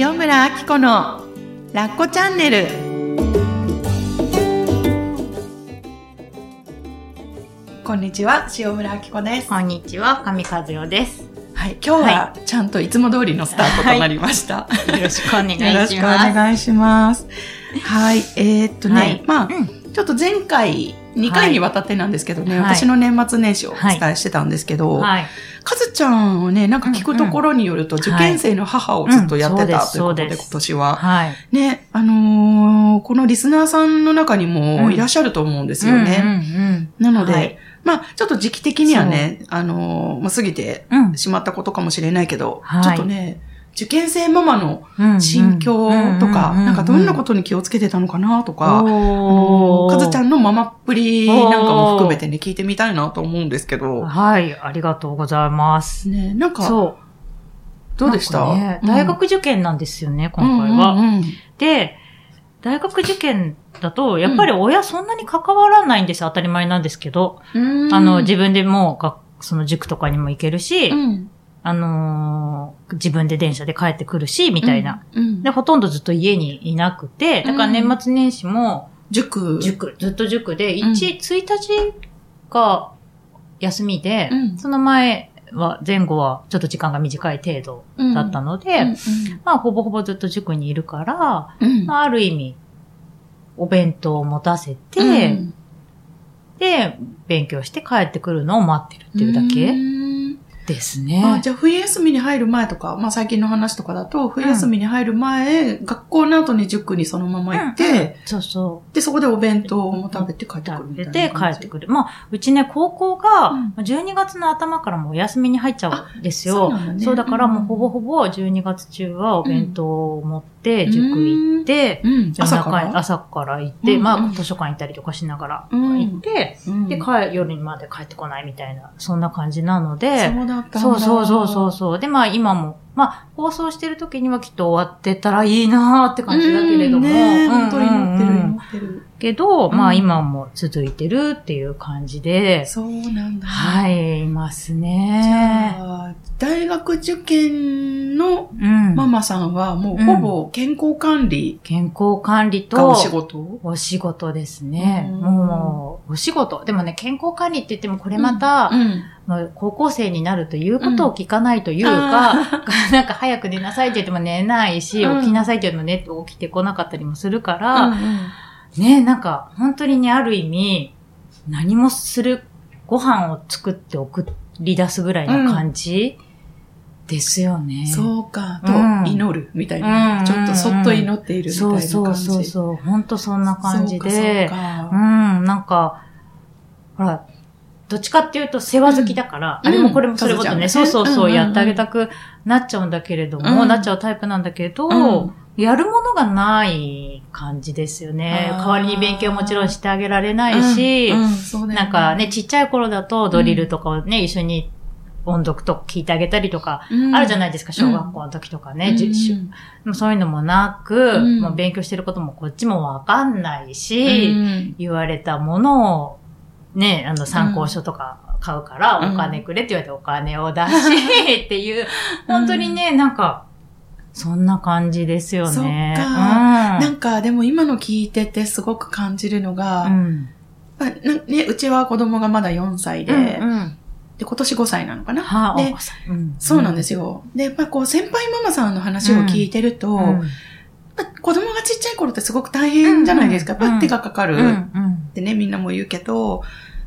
塩村あき子のラッコチャンネル。こんにちは塩村あき子です。こんにちは、上和代です。はい今日はちゃんといつも通りのスタートとなりました、よろしくお願いします。よろしくお願いします。はいえーっとね、はい。まあ、うん。ちょっと前回2回にわたってなんですけどね、はい。私の年末年始をお伝えしてたんですけど、はい。かずちゃんをね、なんか聞くところによると、受験生の母をずっとやってた、うんということで、今年は。はい。ね、あのーこのリスナーさんの中にもうんいらっしゃると思うんですよね。なので、はい。まあ、ちょっと時期的にはね、あのーまあ、過ぎてしまったことかもしれないけど、はい。ちょっとね、受験生ママのうん心境とか、うんなんかどんなことに気をつけてたのかなとか、かずちゃんのママっぷりなんかも含めてね、聞いてみたいなと思うんですけど、はい、ありがとうございます。ね、なんか、そう。どうでした、ねうん。大学受験なんですよね、今回は。うんうんうん。で、大学受験だと、やっぱり親そんなに関わらないんですよ。当たり前なんですけど。うん。あの、自分でもその塾とかにも行けるし、うんあのー自分で電車で帰ってくるし、みたいな。。うんで、ほとんどずっと家にいなくて、だから年末年始も、塾。塾、ずっと塾で、うん。1、1日が休みで、うん。その前は、前後はちょっと時間が短い程度だったので、うんまあ、ほぼほぼずっと塾にいるから、うん。まあ、ある意味、お弁当を持たせて、うん。で、勉強して帰ってくるのを待ってるっていうだけ。うんですね。あじゃあ冬休みに入る前とか、まあ最近の話とかだと、冬休みに入る前、学校の後に塾にそのまま行って、うんうんそうそう。で、そこでお弁当も食べて帰ってくる食みたいべてな感じ。帰ってくる。まあ、うちね、高校がうん12月の頭からもうお休みに入っちゃうんですよ。そうねそうだからもううんほぼほぼ12月中はお弁当を持って塾行って、うん、朝からに朝から行って、うんまうん。あ図書館行ったりとかしながらうん。行って、うん。で、帰夜まで帰ってこないみたいな、そんな感じなので、そうだったそうそうそうそう。で、まあ今も、まあ放送してる時にはきっと終わってたらいいなーって感じだけれども、うんねうん本当に祈ってる、うん祈ってる。けど、まあうん今も続いてるっていう感じで、そうなんだ。はい、いますじね。ゃあ、大学受験のうん。ママさんはもうほぼ健康管理健康管理と、がお仕事？お仕事ですね。うんもう、お仕事。でもね、健康管理って言ってもこれまた、高校生になるということを聞かないというか、なんか早く寝なさいって言っても寝ないし、うん起きなさいって言ってもね、起きてこなかったりもするから、うんうんね、なんか本当にね、ある意味、何もする、ご飯を作って送り出すぐらいの感じ、ですよね。そうか、うん。と、祈るみたいな、うん。ちょっとそっと祈っているみたいそな感じ。うそうそうそう。本当そんな感じで。そうん、なんか、ほら、どっちかっていうと世話好きだから、うん。あれもこれもそれもとね、うんそうそうそう、やってあげたくなっちゃうんだけれども、うん。なっちゃうタイプなんだけど、うん。やるものがない感じですよね。代わりに勉強もちろんしてあげられないし、うんうんそうだよなんかね、ちっちゃい頃だとドリルとかをね、一緒に音読とか聞いてあげたりとか、あるじゃいないですか、小学校の時とかね。うんそういうのもなく、うん。もう勉強してることもこっちもわかんないし、うん。言われたものを、ね、あの、参考書とか買うから、うん。お金くれって言われてお金を出し、っていう、本当にね、なんか、そんな感じですよね。そっかうんなんか、でも今の聞いててすごく感じるのが、うん。ね、うちは子供がまだ4歳で、うんうんで、今年5歳なのかな？はあ、でうんそうなんですよ。で、やっぱこう、先輩ママさんの話を聞いてると、うんまあ子供がちっちゃい頃ってすごく大変じゃないですか。うんっぱ手がかかるってね、みんなも言うけど、やっ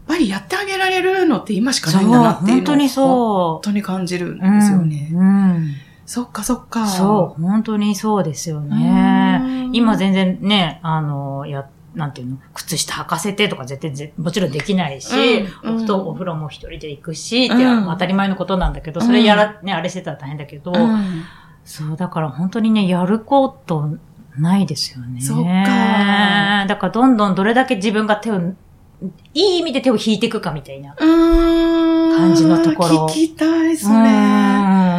ぱりやってあげられるのって今しかないんだなっていうのを本当にそ本当に感じるんう。ですよね。うんうんそっかそっか。そう、本当にそうですようね。ん。今全然ね、あの、や、なんていうの、靴下履かせてとか絶対ぜ、もちろんできないし、うんお布団うんお風呂も一人で行くし、ってうん当たり前のことなんだけど、それやら、ね、あれしてたら大変だけど、うんそう、だから本当にね、やることないですよね。そっかだからどんどんどれだけ自分が手を、いい意味で手を引いていくかみたいな。感じのところ聞きたい、それ。うん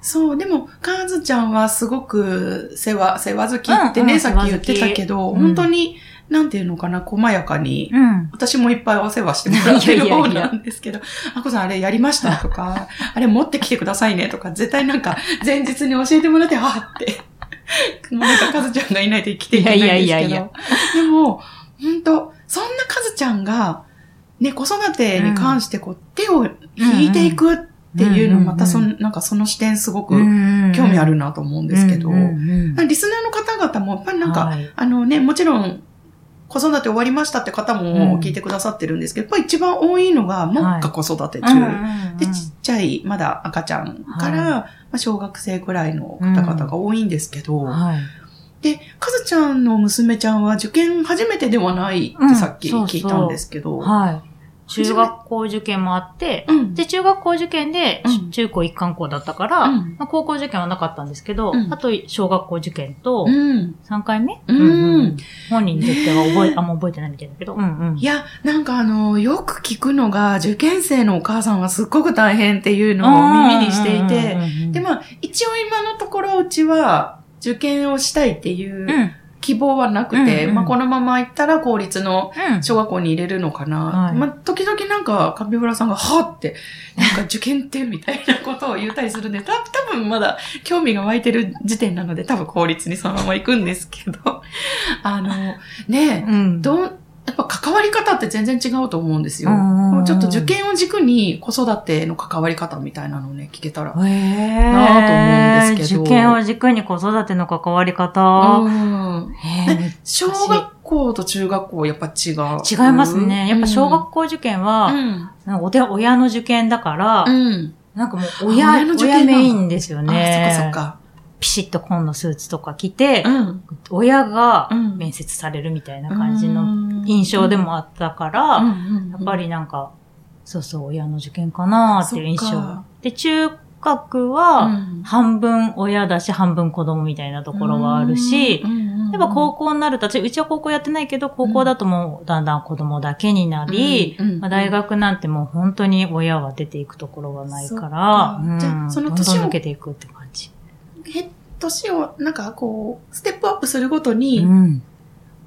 そう、でも、カズちゃんはすごく世話、世話好きってね、うんうんさっき言ってたけど、世話好き本当に、なんていうのかな、細やかに、うん。私もいっぱいお世話してもらってる方なんですけど、あこさんあれやりましたとか、あれ持ってきてくださいねとか、絶対なんか前日に教えてもらって、あって。もうなんか、かずちゃんがいないと生きていけないんですけど。いやいやいやいやでも、ほんと、そんなかずちゃんが、ね、子育てに関してこう、手を引いていくっていうの、またその、なんかその視点すごく興味あるなと思うんですけど、リスナーの方々も、やっぱりなんか、はい。あのね、もちろん、子育て終わりましたって方も聞いてくださってるんですけど、やっぱり一番多いのが、もっか子育て中。で、ちっちゃい、まだ赤ちゃんから、はいまあ、小学生ぐらいの方々が多いんですけど、はい。で、かずちゃんの娘ちゃんは受験初めてではないってさっきうん。聞いたんですけど、はい。中学校受験もあって、うん。で、中学校受験でうん。中高一貫校だったから、うん。まあ、高校受験はなかったんですけど、うん。あと小学校受験とうん。3回目、うん。本人にとっては覚え、あんま覚えてないみたいだけど、うんうん。いや、なんかあの、よく聞くのが、受験生のお母さんはすっごく大変っていうのを耳にしていて、で、まあ、一応今のところうちは、受験をしたいっていううん、希望はなくて、うんうんまあ、このまま行ったら公立のうん。小学校に入れるのかな。はいまあ、時々なんか、カピブラさんが、はっって、なんか受験ってみたいなことを言ったりするんで、た多分まだ興味が湧いてる時点なので、多分公立にそのまま行くんですけど、あの、ねえ、うん。どう、やっぱ関わり方って全然違うと思うんですよ。うんちょっと受験を軸に子育ての関わり方みたいなのをね、聞けたら。ええなあと思うんですけど受験を軸に子育ての関わり方。小学校と中学校やっぱ違う。違いますね。やっぱ小学校受験うは、ん。なん親の受験だから、うん。なんかもうあ親、親の受験親メインですよね。あ、そっかそっか。ピシッと紺のスーツとか着て、うん。親がうん。面接されるみたいな感じのの印象でもあったから、うんやっぱりなんか、そうそう、親の受験かなっていう印象。で、中学うは、ん。半分親だし、半分子供みたいなところはあるしう、んやっぱ高校になると、私うちは高校やってないけど、高校だともうだんだん子供だけになり、まあ、大学なんてもう本当に親は出ていくところがないか、らうん。じゃあその年を抜けていくって感じ。へ年を、なんかこう、ステップアップするごとに、うん。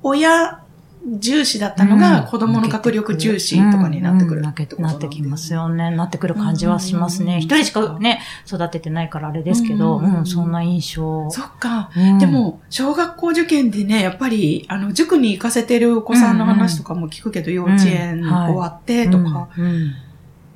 親重視だったのが子供の学力重視とかになってくるなってきますよ。よね。なってくる感じはしますね。うん。一人しかね、育ててないからあれですけど、ううん。ん、そんな印象。そっか。うん。で、も、小学校受験でね、やっぱり、あの、塾に行かせてるお子さんの話とかも聞くけど、幼稚園終わってとか、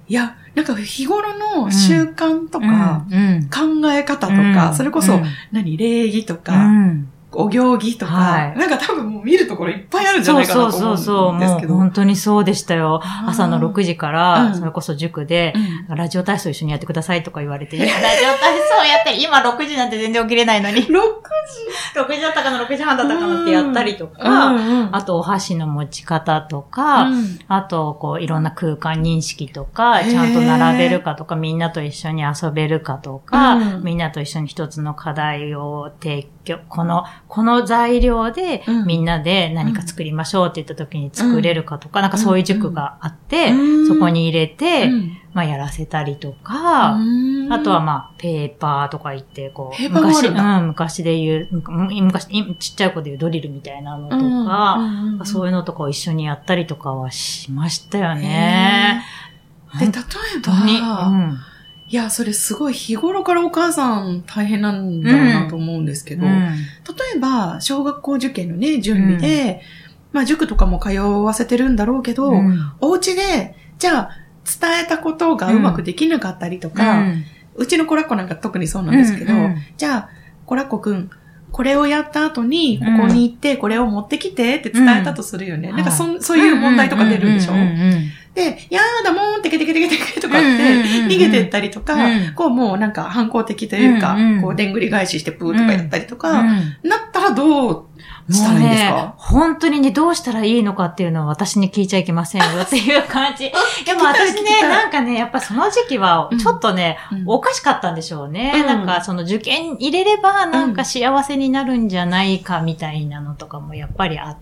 いや、なんか日頃の習慣とか、うん。考え方とうん。か、それこそ、うん。何、礼儀とうか、んお行儀とか、はい。なんか多分もう見るところいっぱいあるんじゃそうないかなとそうそうそう。思うんですけど。もう本当にそうでしたよ。朝の6時かうら、ん。それこそ塾で、うん。ラジオ体操一緒にやってくださいとか言われて、ラジオ体操やってる今6時なんて全然起きれないのに。6 6時だったかな、6時半だったかなってやったりとうか、んうん。あとお箸の持ち方とか、うん。あと、こう、いろんな空間認識とか、ちゃんと並べるかとか、みんなと一緒に遊べるかとか、うん。みんなと一緒に一つの課題を提供、この、この材料でうん、みんなで何か作りましょうって言った時に作れるかとか、なんかそういう塾があって、うん。そこに入れて、うん。まあやらせたりとか、うん。あとはまあ、ペーパーとか言って、こう、昔、うん、昔で言う、む昔、いちっちゃい子で言うドリルみたいなのとか、うんそういうのとかを一緒にやったりとかはしましたよね。で、例え本当に。ば、いや、それすごい日頃からお母さん大変なんだろうなと思うんですけど、うん。例えば、小学校受験のね、準備で、まあ塾とかも通わせてるんだろうけど、うん。お家で、じゃあ、伝えたことがうまくできなかったりとか、うちのコラッコなんか特にそうなんですけど、うんうん。じゃあ、コラッコくん、これをやった後に、ここに行って、これを持ってきてって伝えたとするよね。うん。なんかそん、そういう問題とか出るんでしょ、うんうんうんで、やだもん、てけてけてけてけとかって、逃げてったりとか、うん。こうもうなんか反抗的というか、こうでんぐり返ししてプーとかやったりとか、うん。なったらどうしたらいいんですか、本当にね、どうしたらいいのかっていうのは私に聞いちゃいけませんよっていう感じ。でも私ね、なんかね、やっぱその時期は、ちょっとね、うん。おかしかったんでしょうね。うん。なんか、その受験入れれば、なんか幸せになるんじゃないかみたいなのとかもやっぱりあっ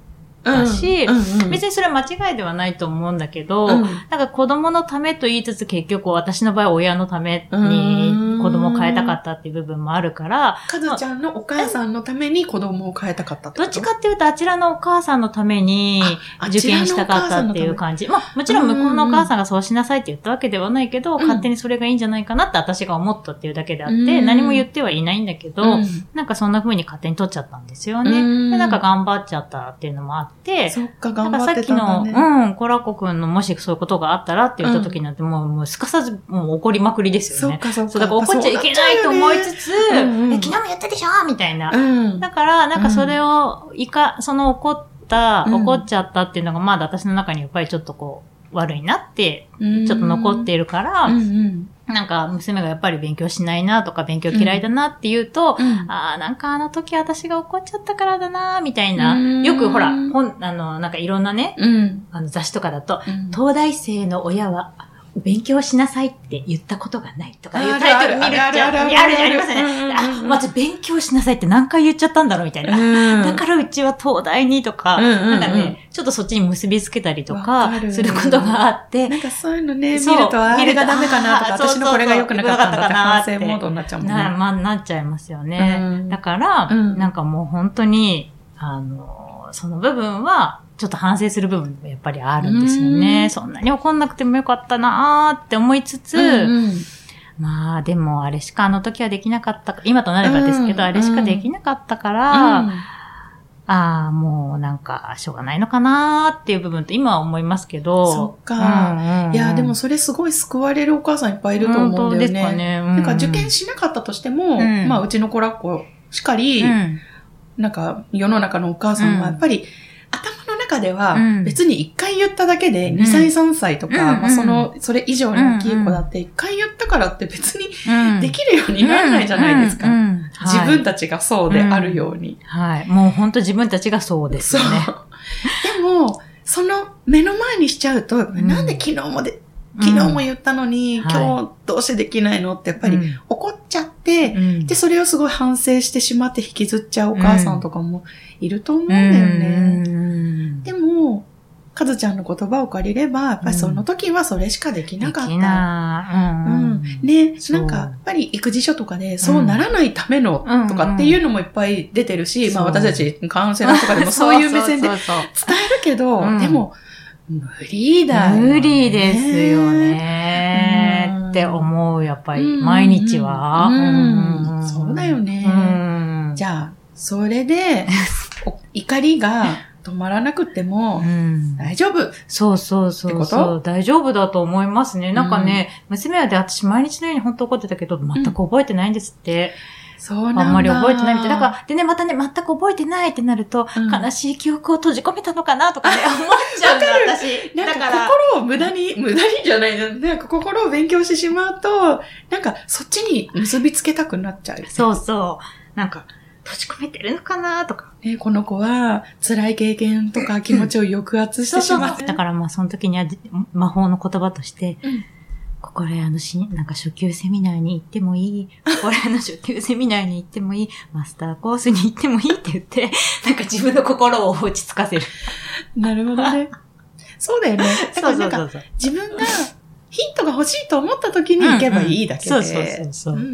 たしうんうんうん。別にそれは間違いではないと思うんだけど、うん。なんか子供のためと言いつつ結局私の場合親のために子供を変えたかったっていう部分もあるから、かずちゃんのお母さんのために子供を変えたかったってこと？どっちかっていうとあちらのお母さんのためにあ受験したかったっていう感じ。まあもちろん向こうのお母さんがそうしなさいって言ったわけではないけど、うん勝手にそれがいいんじゃないかなって私が思ったっていうだけであって、うん何も言ってはいないんだけど、うんなんかそんな風に勝手に取っちゃったんですよね。うんで、なんか頑張っちゃったっていうのもあって、そっか、なんか頑張ってさっきの、たんだね。うん、コラコくんのもしそういうことがあったらって言った時なんて、もう、もうすかさず、もう怒りまくりですよね。そっか、そっか。そう、だから怒っちゃいけないと思いつつ、うんうんえ昨日も言ったでしょ？みたいな。うん。だから、なんかそれを、いか、その怒った、うん怒っちゃったっていうのが、まだ私の中にやっぱりちょっとこう、悪いなって、うんちょっと残っているから、うんうん。なんか娘がやっぱり勉強しないなとか、勉強嫌いだなって言うと、うんああ、なんかあの時私が怒っちゃったからだなみたいな。うんよくほら、本、あの、なんかいろんなね、うん。あの雑誌とかだと、うん東大生の親は、勉強しなさいって言ったことがないとかいうタイトル見るじゃん。あるじゃんありますよね。あ、まず勉強しなさいって何回言っちゃったんだろうみたいな。うんだからうちは東大にとか、なんかね、ちょっとそっちに結びつけたりとわかすることがあって、なんかそういうのね、見ると、あれがダメかなとか、私のこれが良くなかったんだって反省モードになっちゃうもんな、ね。まあ、なっちゃいますよね。うんだから、うんなんかもう本当に、あの、その部分は、ちょっと反省する部分もやっぱりあるんですようね。ん。そんなに怒んなくてもよかったなーって思いつつ、うんうんまあでもあれしかあの時はできなかったか、今となればですけど、うんあれしかできなかったから、ああ、もうなんか、しょうがないのかなーっていう部分と今は思いますけど。そっか。うんうんうん。いや、でもそれすごい救われるお母さんいっぱいいると思うんだよ本当ですかね。ね。なんか受験し、しなかったとしても、うん。まあうちの子らっ子しかり、うん。なんか世の中のお母さんはやっぱり、頭の中ではうん別に一回言っただけでうん2歳3歳とか、うんまあその、それ以上に大きい子だって一回言ったからって別にうんできるようにならないじゃないですか。自分たちがそうであるように。はい。はい。もう本当自分たちがそうですよね。。でも、その目の前にしちゃうと、んなんで昨日もで、昨日も言ったのに、はい今日どうしてできないのってやっぱりうん怒っちゃって、うんで、それをすごい反省してしまって引きずっちゃうお母さんとかもいると思うんだよね。うん。でも、かずちゃんの言葉を借りれば、やっぱりその時はそれしかできなかった。できなううん。ん。ね、なんか、やっぱり育児書とかで、そうならないためのうん。とかっていうのもいっぱい出てるし、まあそう私たちカウンセラーとかでもそういう目線で伝えるけど、うん。でも、無理だよ、ね。無理ですよね。うんって思う、やっぱり、うん。毎日は。うん。そうだよね。うん。じゃあ、それで、お 怒りが止まらなくてもう、ん大丈夫。そうそうそってこと？うそう。大丈夫だと思いますね。なんかね、娘はで私毎日のように本当怒ってたけど、全く覚えてないんですって。そうなんだ。あんまり覚えてないみたい。だから、でね、またね、全く覚えてないってなると、うん悲しい記憶を閉じ込めたのかなとかね、思っちゃうんだ、だから、心を無駄に、無駄にじゃないな。なんか心を勉強してしまうと、なんかそっちに結びつけたくなっちゃう。そうそう。なんか、閉じ込めてるのかなとか。ね、この子は辛い経験とか気持ちを抑圧してしまう。だからまあ、その時には魔法の言葉として、うんここらあのし、なんか初級セミナーに行ってもいい、ここらの初級セミナーに行ってもいい、マスターコースに行ってもいいって言って、なんか自分の心を落ち着かせる。なるほどね。そうだよね。だからなんかそう。自分がヒントが欲しいと思った時に行けばいいだけで。うんうんそうそうそうそううんうんう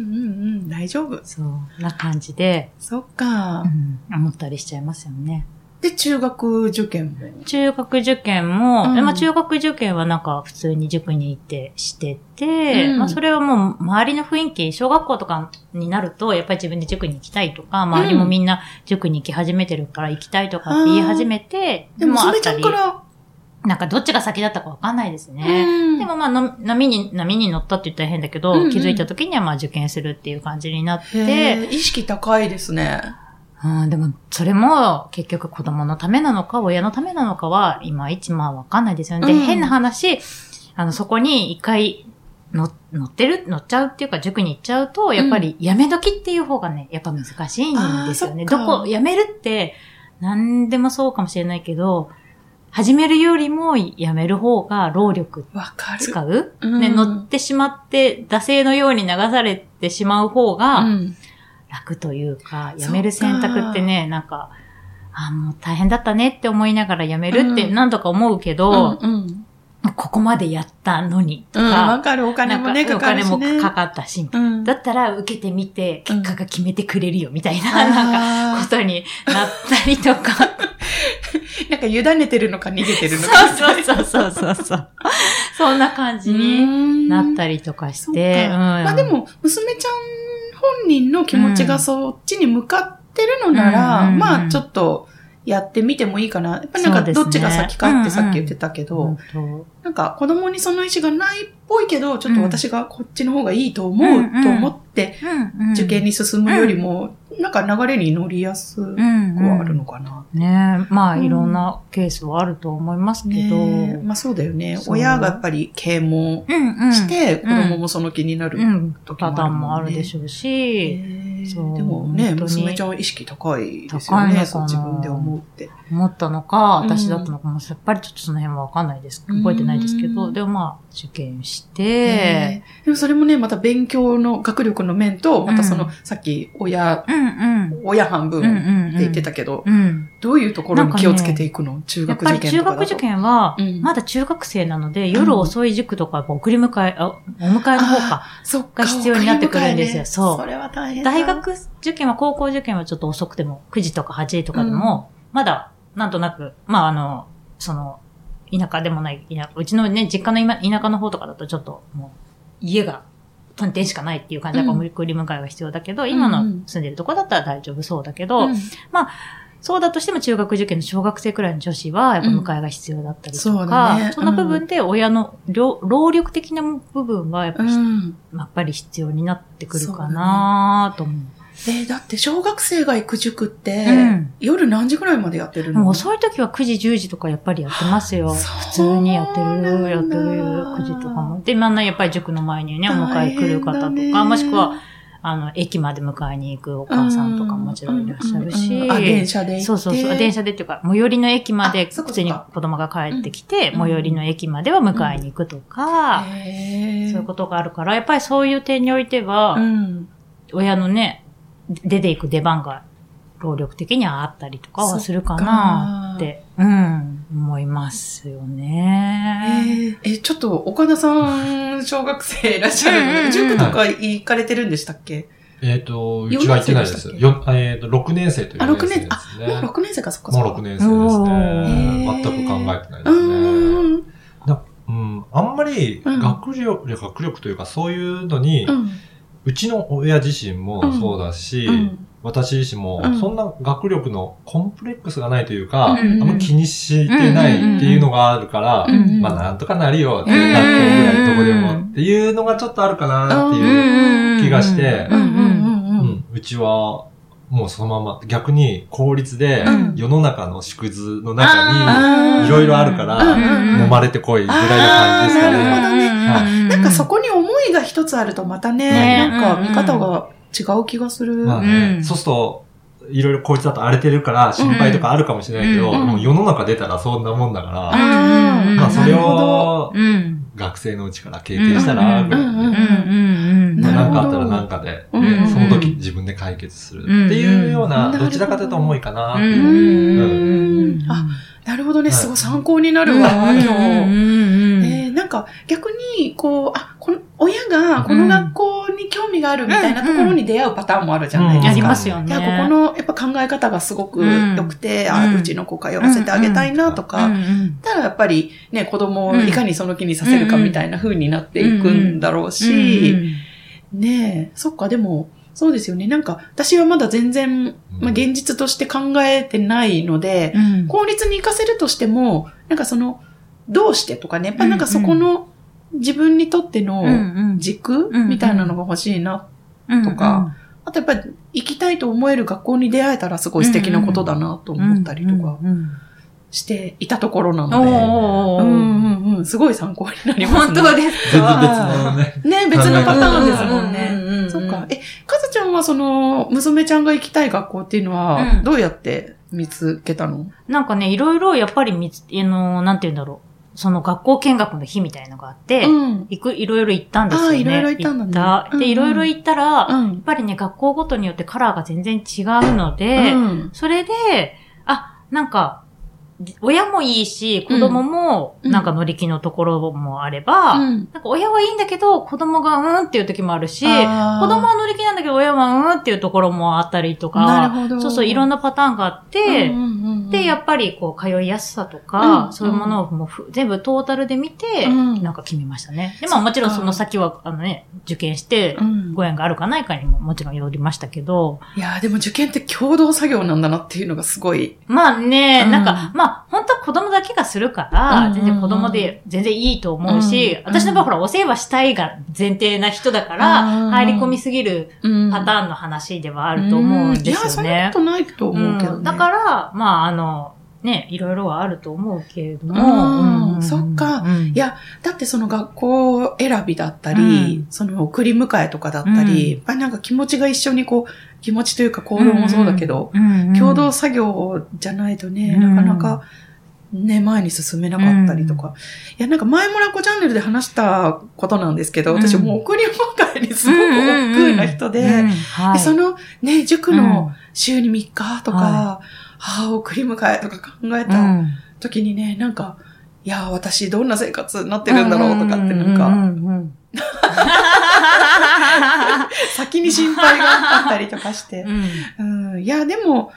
ん。大丈夫。そう、な感じで、そっかう。ん、思ったりしちゃいますよね。で、中学受験も。中学受験も、うんまあ中学受験はなんか普通に塾に行ってしてて、うんまあそれはもう周りの雰囲気、小学校とかになると、やっぱり自分で塾に行きたいとか、周りもみんな塾に行き始めてるから行きたいとかって言い始めて、でも、あったり娘ちゃんか、ら、なんかどっちが先だったかわかんないですね。うんでもまあの波に、波に乗ったって言ったら変だけど、うんうん気づいた時にはまあ受験するっていう感じになって、意識高いですね。うん、でも、それも結局子供のためなのか、親のためなのかは、いまいちまあわかんないですよね。で、うん変な話、あの、そこに一回乗乗ってる、乗っちゃうっていうか、塾に行っちゃうと、やっぱりやめ時っていう方がね、やっぱ難しいんですよね。あーそっかどこ、やめるって、何でもそうかもしれないけど、始めるよりもやめる方が労力。使う、うんね、乗ってしまって、惰性のように流されてしまう方が、うん楽というか、やめる選択ってね、なんか、あもう大変だったねって思いながらやめるってうん何度か思うけど、うんうんここまでやったのに、とうん、わか、かる。お金もね、かかるしね。お金もかかったし、うん。だったら受けてみて、結果が決めてくれるよ、みたいな、なんか、ことになったりとか。なんか委ねてるのか逃げてるのそか。うそうそうそうそうそう。そんな感じになったりりとかして。か。うんまあで、も、娘ちゃん本人の気持ちがそっちに向かってるのなら、うんまあちょっとやってみてもいいかな。やっぱりなんかどっちが先かってさっき言ってたけど、本なんか子供にその意思がないっぽいけど、ちょっと私がこっちの方がいいと思ううんと思って受験に進むよりも、なんか流れに乗りやすくうんうんはあるのかな。ねえ、まあ、うんいろんなケースはあると思いますけど。ねえまあそうだよね。親がやっぱり啓蒙うんうん。して、子供もその気になるパターンもあるでょしょうし、そうでもね、娘ちゃんは意識高いですよね。そう自分で思うって。思ったのか、うん私だったのかも、やっぱりちょっとその辺はわかんないです。覚えてないですけど、うんでもまあ、受験して、でもそれもね、また勉強の学力の面と、またその、うんさっき親、うんうん。親半分うんうんって言ってたけど、うん。どういうところに気をつけていくの、中やっ学受験とかだと。学受験はうん、まだ中学生なので、夜遅い塾とか、送り迎え、あお迎えの方か。そっかが必要になってくるんですよそうそれは大変だ。大学受験は、高校受験はちょっと遅くても、9時とか8時とかでも、まだ、なんとなく、まああの、その、田舎でもない、田舎うちのね、実家の今田舎の方とかだとちょっと、もう、家が、トンテンしかないっていう感じだから、うん。送り迎えが必要だけど、今の住んでるとこだったら大丈夫そうだけど、うん。そうだとしても中学受験の小学生くらいの女子は、やっぱ迎えが必要だったりとそうだか、ね。そんな部分で親の労労力的な部分は、やっぱ,、うん。やっぱり必要になってくるかなと思う。え、だって小学生が行く塾って、うん夜何時ぐらいまでやってるの？もう遅い時は9時、10時とかやっぱりやってますよ。普通にやってる、やってる、9時とかも。で、まあやっぱり塾の前にね、お迎え来る方とか、もしくは、あの、駅まで迎えに行くお母さんとかももちろんいらっしゃるし。うんうんうんあ、電車で。そうそうそう。電車でっていうか、最寄りの駅まで普通に子供が帰ってきて、うん最寄りの駅までは迎えに行くとか、そういうことがあるから、やっぱりそういう点においては、うん。親のね、出ていく出番が労力的にはあったりとかはするかなって、うん、思いますよね。えーえ、ちょっと、岡田さん、小学生いらっしゃるので、うん塾とか行かれてるんでしたっけ？えっ、と、うちは行ってないです。四よえっ、と、6年生とあ、4 6年生あ。もう6年生か、そっかそっか。もう6年生ですおね。ー全く考えてないですね。うーん。うん、あんまりうん学力、学力というかそういうのに、うん。うちの親自身もそうだし、うん。私自身もうん。そんな学力のコンプレックスがないというか、うん。あんま気にしてないっていうのがあるから、うん。うん。まあなんとかなるよって、うん学校ぐらいどこでもっていうのがちょっとあるかなっていう気がしてうちはもうそのまま逆に公立でうん。世の中の縮図の中にいろいろあるから揉まれてこいぐらいの感じですかね。なるほどね。はい。なんかそこに思いが一つあるとまたね、ね。なんか見方が違う気がする。まあね、うん。そうすると、いろいろこいつだと荒れてるから心配とかあるかもしれないけど、うん。もう世の中出たらそんなもんだから、あーまあそれをうん。学生のうちから経験したら、うん。ぐらいでうん。うん。うん。うん。まあなんかあったらなんかで、うんうん。その時自分で解決するっていうような、うん。どちらかというと思いかな。う。ん。うん。あなるほどね、はい。すごい参考になるわ、今日。うん。えーなんか逆に、こう、あ、この、親がこの学校に興味があるみたいなところに出会うパターンもあるじゃないですか。ありますよね。いや、ここの、やっぱ考え方がすごく良くて、あ、うん。うちの子通わせてあげたいなとか、うんたらやっぱりね、子供をいかにその気にさせるかみたいな風になっていくんだろうし、ねえ、そっか、でも、そうですよね。なんか、私はまだ全然、まあ、現実として考えてないので、うん。公立に行かせるとしても、なんかその、どうしてとかね、やっぱなんかそこの自分にとっての軸うんみたいなのが欲しいな。とか、あとやっぱり行きたいと思える学校に出会えたらすごい素敵なことだなと思ったりとかしていたところなので、おーうんうんうん、すごい参考になりますね。本当です全然別かのね。ね、別のパターンですもんね。ねそっか。え、かずちゃんはその、娘ちゃんが行きたい学校っていうのうは、んどうやって見つけたの？なんかね、いろいろやっぱり見つ、あの、なんて言うんだろう。その学校見学の日みたいのがあって、うん。行く、いろいろ行ったんですよね。いろいろ行ったんだねで、いろいろ行ったら、やうんっ。ぱりね、学校ごとによってカラーが全然違うので、うんそれで、あ、なんか、親もいいし、子供もうんなんか乗り気のところもあれば、うん。なんか親はいいんだけど、子供がうんっていう時もあるし、子供は乗り気なんだけど、親はうんっていうところもあったりとか。そうそう、いろんなパターンがあって、うんうんうんうん。で、やっぱりこう、通いやすさとか、うん。そういうものをもうふ全部トータルで見て、うん。なんか決めましたね。で、まあもちろんその先は、あのね、受験してう、ん。ご縁があるかないかにももちろんよりましたけど、いやーでも受験って共同作業なんだなっていうのがすごい。まあね、うん。なんか、まあ本当は子供だけがするから、うん全然子供で全然いいと思うし、うん私の場合ほら、お世話したいが前提な人だから、うん入り込みすぎるうんパターンの話ではあると思うんですよいや、そんなねこ。とないと思うけどね。うん。だから、まああの、ね、いろいろはあると思うけれどうんも、そっか。うん。いや、だってその学校選びだったり、うん。その送り迎えとかだったり、うん。やっぱりなんか気持ちが一緒にこう、気持ちというか行動もそうだけど、うんうん共同作業じゃないとね、うん。なかなか、ね、前に進めなかったりとか。いや、なんか前もラコチャンネルで話したことなんですけど、うん。私もう送り迎えにすごく億劫な人で、そのね、塾うん。の週に3日とか、ははあ、送り迎えとか考えうたん。時にね、なんか、いや、私どんな生活になってるんだろうとかってなんか、うんうんうん 先に心配があったりとかしてう。んうん、いや、でも、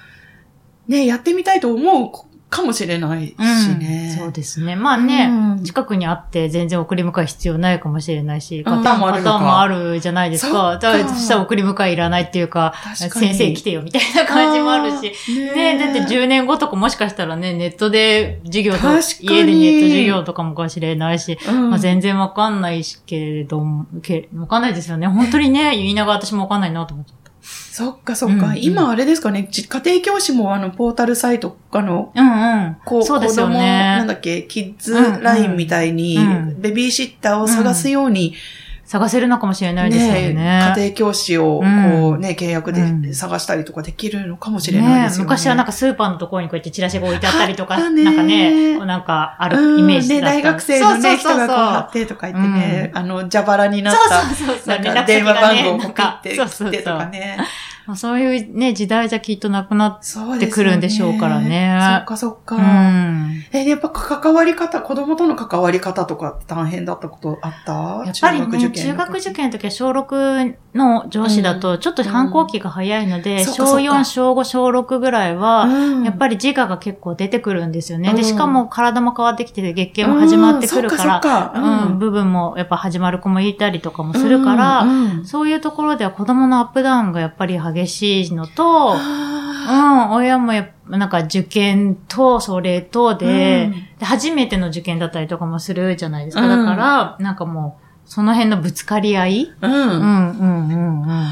ね、やってみたいと思うかもしれないしね。そうですね。まあね、うん近くにあって全然送り迎え必要ないかもしれないし、うんパターンもあるパターンもあるじゃないですそか。だからそしたら送り迎えいらないっていうか、確かに先生来てよみたいな感じもあるし。しねだって10年後とかもしかしたらね、ネットで授業と、家でネット授業とかもかもしれないし、うんまあ、全然わかんないしけれども、けわかんないですよね。本当にね、言いながら私もわかんないなと思っちゃった。そっかそっか。うん今あれですかね、じ家庭教師もあの、ポータルサイト、あの、うんうん。こう、そうですよ子供、なんね。だっけ、キッズラインみたいに、うんベビーシッターを探すように、探せるのかもしれないですよね。ね家庭教師を、うんこうね、契約うんで探したりとかできるのかもしれないですよね。昔はなんかスーパーのところにこうやってチラシが置いてあったりとか、なんかね、なんかあるイメージうんね、だった。大学生のね、人そうそうそうがこう貼ってとか言ってね、あの、蛇腹になった、そうそうそうそう。なんか電話番号をコピっってそうそう切ってとそう。まあそういうね、時代じゃきっとなくなってくるんでしょうからね。そっかそっか。うん。え、やっぱ関わり方、子供との関わり方とか大変だったことあった？やっぱりね、中学受験の時。は小6の上司だと、ちょっと反抗期が早いので、小うん。そっかそっか。4、小5、小6ぐらいは、うん。やっぱり自我が結構出てくるんですよね。うん。で、しかも体も変わってきてて、月経も始まってくるから、うん部分もやっぱ始まる子もいたりとかもするから、うんうん。そういうところでは子供のアップダウンがやっぱり激しいのと、うあん、親もやっぱなんか受験とそれとで、うん。で初めての受験だったりとかもするじゃないですか。うん。だから、なんかもう、その辺のぶつかり合い、ーうん。うん、うん、うん、うん。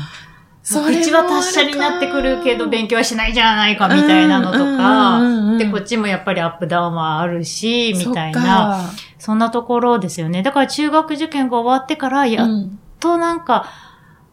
それ口は達者になってくるけど勉強はしないじゃないかみたいなのとか、うんうんうんうんで、こっちもやっぱりアップダウンはあるし、みたいな、か。そんなところですよね。だから中学受験が終わってから、やっうんとなんか、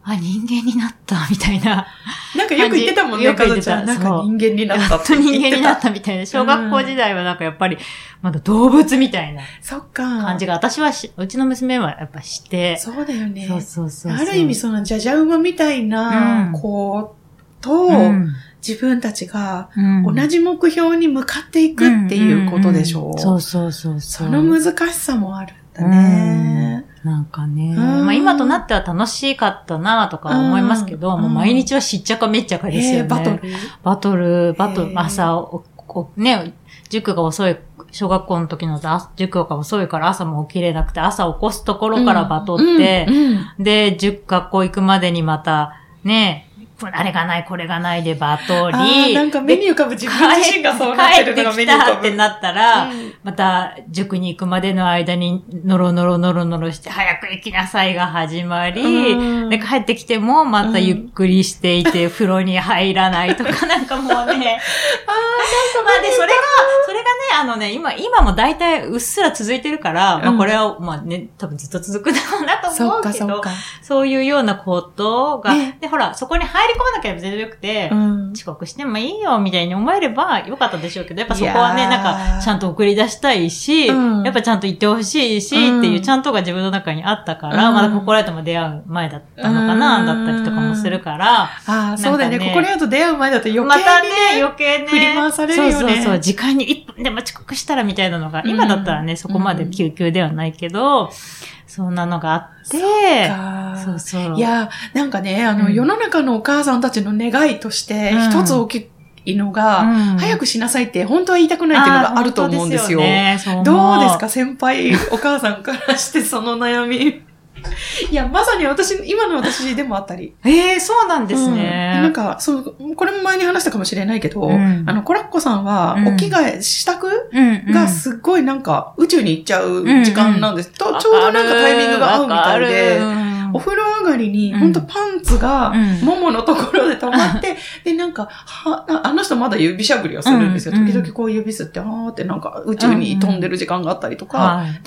あ、人間になった、みたいな。なんかよく言ってたもんね、よく言ってたかずちゃん。なんか人間になやったっと人間になっ言たみたいな。小学校時代はなんかやっぱり、まだ動物みたいなそっか。感じが、私はし、うちの娘はやっぱして、そうだよね。そうそうそう。ある意味そのじゃじゃ馬みたいなうん子と、うん、自分たちがうん同じ目標に向かっていくっていうことでしょう。そうそうそうそ。の難しさもあるんだね。なんかね。うんまあ今となっては楽しかったなとか思いますけど、うんもう毎日はしっちゃかめっちゃかですよね。えーバトルバトル、バトル、朝、ね、塾が遅い、小学校の時のあ塾が遅いから朝も起きれなくて、朝起こすところからバトって、で、塾学校行くまでにまた、ね、あれがない、これがないでバトあーり、なんか目に浮かぶ自分自身がそうなってるのが目に浮かぶ。帰ってなったら、うんまた塾に行くまでの間にノロノロノロノロして早く行きなさいが始まり、うんで帰ってきてもまたゆっくりしていて、風呂に入らないとかなんかもうね。まあで、それが、それがね、あのね、今、今も大体うっすら続いてるから、まあうんこれは、まあね、多分ずっと続くだろうなと思うけど、かそっか。そういうようなことが、ねで、ほら、そこに入り込まなければ全然よくて、うん遅刻してもいいよ、みたいに思えればよかったでしょうけど、やっぱそこはね、なんか、ちゃんと送り出したいし、うんやっぱちゃんと言ってほしいし、うんっていうちゃんとが自分の中にあったから、うんまだココライトも出会う前だったのかな、うんだったりとかもするから、ああ、そうだよね。なんかねここにあと出会う前だと余計に、ね。またね、余計ね。振り回されるよねそうそうそう。時間に1分でも遅刻したらみたいなのが、うん今だったらね、そこまで救急ではないけど、そんなのがあって、かそうそう。いや、なんかね、あの、うん世の中のお母さんたちの願いとして、うん一つ大きいのが、うん早くしなさいって本当は言いたくないっていうのがあると思うんですよ。すよねどうですか先輩、お母さんからしてその悩み。いや、まさに私、今の私でもあったり。ええそうなんですうん。ね。なんか、そう、これも前に話したかもしれないけど、うん。あの、コラッコさんは、うん。お着替え、支度うん、うん。がすっごいなんか宇宙に行っちゃう時間なんです。とわかるちょうどなんかタイミングが合うみたいで、お風呂上がりに、うんほん。とパンツがうん、もものところで止まって、で、なんか、は、ああの人まだ指しゃぶりをするんですよ。うん時々こう指すって、あーってなんか宇宙に飛んでる時間があったりとか、はい。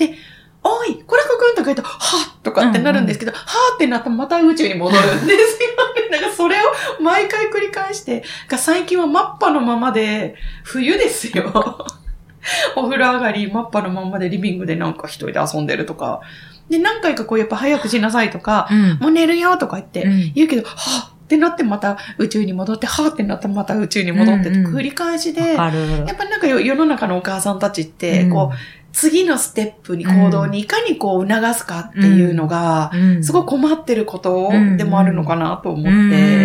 おい、コラコくんとか言うと、はっとかってなるんですけど、はーってなったらまた宇宙に戻るんですよ。なんかそれを毎回繰り返して、が最近はマッパのままで、冬ですよ。お風呂上がり、マッパのままでリビングでなんか一人で遊んでるとか。で、何回かこうやっぱ早くしなさいとか、うん。もう寝るよとか言ってうん言うけど、はっってなってまた宇宙に戻って、はっってなってまた宇宙に戻って繰り返しで、わかる。やっぱりなんか世世の中のお母さんたちって、こう、次のステップに行動にいかにこう促すかっていうのが、うん、すごい困ってることうんでもあるのかなと思って、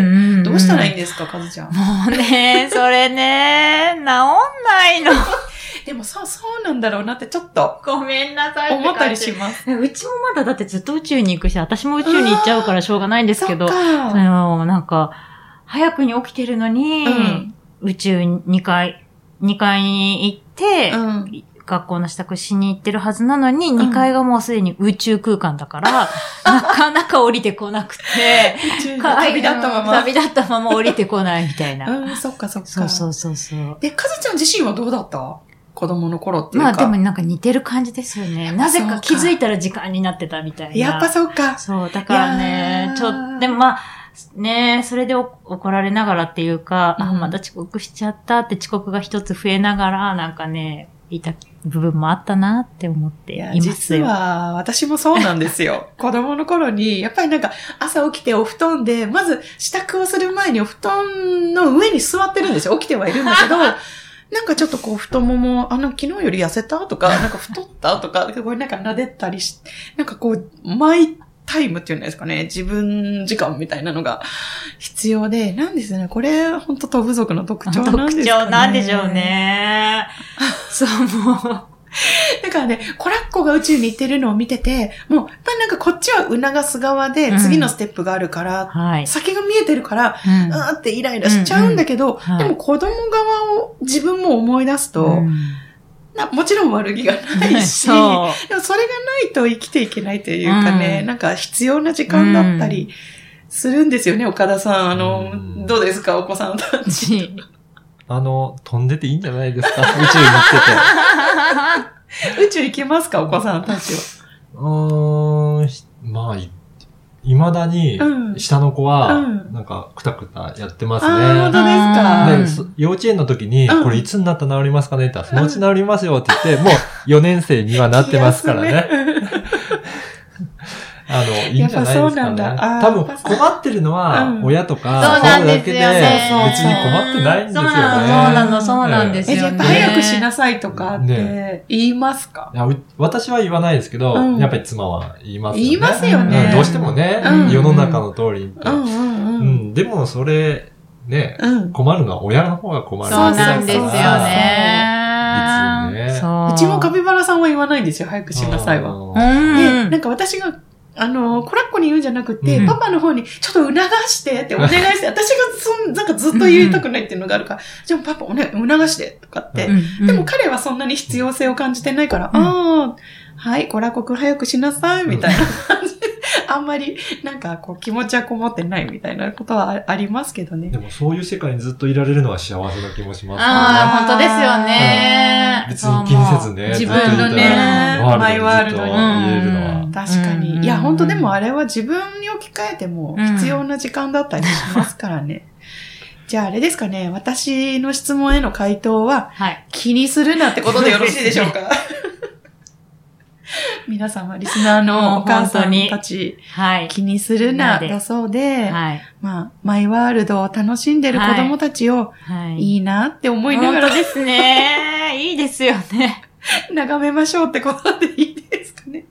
ん。どうしたらいいんいですか、かずちゃん。もうね、それね、治んないの。でもそう、そうなんだろうなってちょっとごめんなさい思ったりします。うちもまだだってずっと宇宙に行くし、私も宇宙に行っちゃうからしょうがないんですけど、あか。の、なんか、早くに起きてるのに、うん。宇宙2階、2階に行って、うん。学校の支度しに行ってるはずなのに、ん2階がもうすでに宇宙空間だから、なかなか降りてこなくて、旅立ったまま。旅立ったまま降りてこないみたいな。うん、そっかそっか。そうそうそうそう。で、かずちゃん自身はどうだった？子供の頃っていうか。まあでもなんか似てる感じですよね。なぜかか気づいたら時間になってたみたいな。やっぱそっか。そう、だからねちょ、でもまあ、ねそれでお怒られながらっていうか、あ、うんまた遅刻しちゃったって遅刻が一つ増えながら、なんかね、いた部分もあったなって思っています実よ。は、私もそうなんですよ。子供の頃に、やっぱりなんか、朝起きてお布団で、まず支度をする前にお布団の上に座ってるんですよ。起きてはいるんだけど、なんかちょっとこう太もも、あの、昨日より痩せたとか、なんか太ったとか、これなんか撫でたりし、なんかこう、マイタイムっていうんですかね、自分時間みたいなのが必要で、なんですね、これ、本当と部族の特徴なんですかね。特徴なんでしょう。ね。そう、もだからね、コラッコが宇宙に行ってるのを見てて、もう、やっぱりなんかこっちは促す側でうん次のステップがあるから、う。はい。先が見えてるから、うんうーってイライラしちゃうんだけど、はいでも子供側を自分も思い出すと、うんなもちろん悪気がないし。でもそれがないと生きていけないというかね、うんなんか必要な時間だったりするんですよね、岡田さん。あの、うんどうですか、お子さんたち。あの、飛んでていいんじゃないですか？宇宙に行ってて。宇宙行けますか、お子さんたちは？うーん、ひまあ、い、未だにう、ん。下の子はうん、なんか、くたくたやってますあー、本ね。当ですか？で、そ幼稚園の時に、うん。これいつになったら治りますかね？って言ったら、そのうち治りますよって言って、もう4年生にはなってますからね。あの、いいんじゃないですかやっぱそうなんね。だあー多分、困ってるのはう、ん親とか、そうなんですよね。そう別に困ってないんですよね。そうなの、そうなんですえ、よね。早くしなさいとかってね言いますか、いやう私は言わないですけど、うんやっぱり妻は言いますよね。言いますよねうんどうしてもね、うん世の中の通りに、うんうんううん。ん。でもそれ、ね、うん。困るのは親の方が困るそうなんですよだからね。ううちもカピバラさんは言わないんですよ、早くしなさいは。うで、ん。なんか私が、あの、コラッコに言うんじゃなくて、うん。パパの方に、ちょっと促してってお願いして、私がそん、なんかずっと言いたくないっていうのがあるから、じゃあパパおね、促してとかって。うんでも、彼はそんなに必要性を感じてないから、うん。ああ、はい、コラコくん早くしなさい、みたいな感 あんまり、なんかこう気持ちはこもってないみたいなことはあありますけどねで。もそういう世界にずっといられるのは幸せな気もしますね。ああ、本当ですよね。別に気にせずね、自分のねマイワールドに言えるのは。確かに。うんいや、本当でもあれは自分に置き換えても必要な時間だったりしますからね。じゃああれですかね、私の質問への回答は、はい。気にするなってことでよろしいでしょうか？皆様、リスナーのお母さんたち、はい。気にするな、だそうで、はい。まあ、マイワールドを楽しんでる子供たちを、はい。いいなって思いながら本当ですね。いいですよね。眺めましょうってことでいいですかね。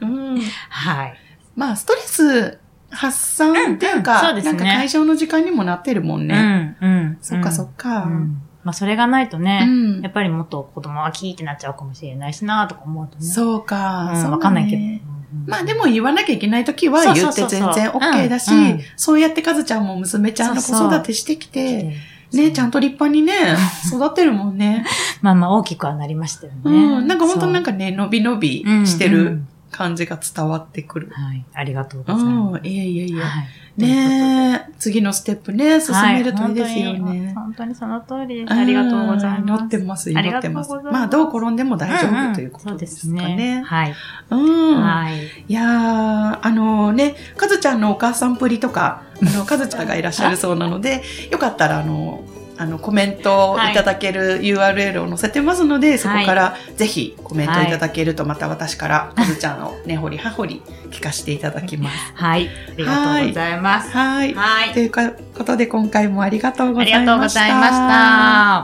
うん。はい。まあ、ストレス発散っていうか、うんうんそうねなんか解消の時間にもなってるもんね。うん。うん。そっかそっか。うんまあ、それがないとうね、んやっぱりもっと子供はキーってなっちゃうかもしれないしなとか思うとね。そうか。うんそうだねわかんないけど。まあでも言わなきゃいけないときは言って全然 OK だしうんうん、そうやってかずちゃんも娘ちゃんの子育てしてきて、ね、ちゃんと立派にね、育ってるもんね。まあまあ大きくはなりましたよね。うん。なんか本当なんかかね、伸び伸びしてる感じが伝わってくる。はい。ありがとうごうざいます。ん。いやいやいや。はい。ねえ、次のステップね、進めるといいですよはい本当にね。本当にその通りです。ありがとうございます。ん乗ってます、祈ってます。ますまあ、どう転んでも大丈うんうん夫ということですかそうですね。はい。うん。はい。いやー、あのね、かずちゃんのお母さんぷりとか、あの、かずちゃんがいらっしゃるそうなので、よかったら、あの、あの、コメントをいただける URL を載せてますので、そこからぜひコメントいただけると、また私から、かずちゃんの根掘り葉掘り聞かせていただきます。はい。ありがとうございます。はい。はいと。いうことで、今回もありがとうごありざいました。がとうございま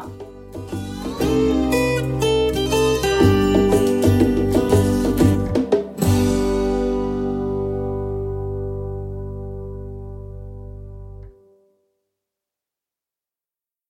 した。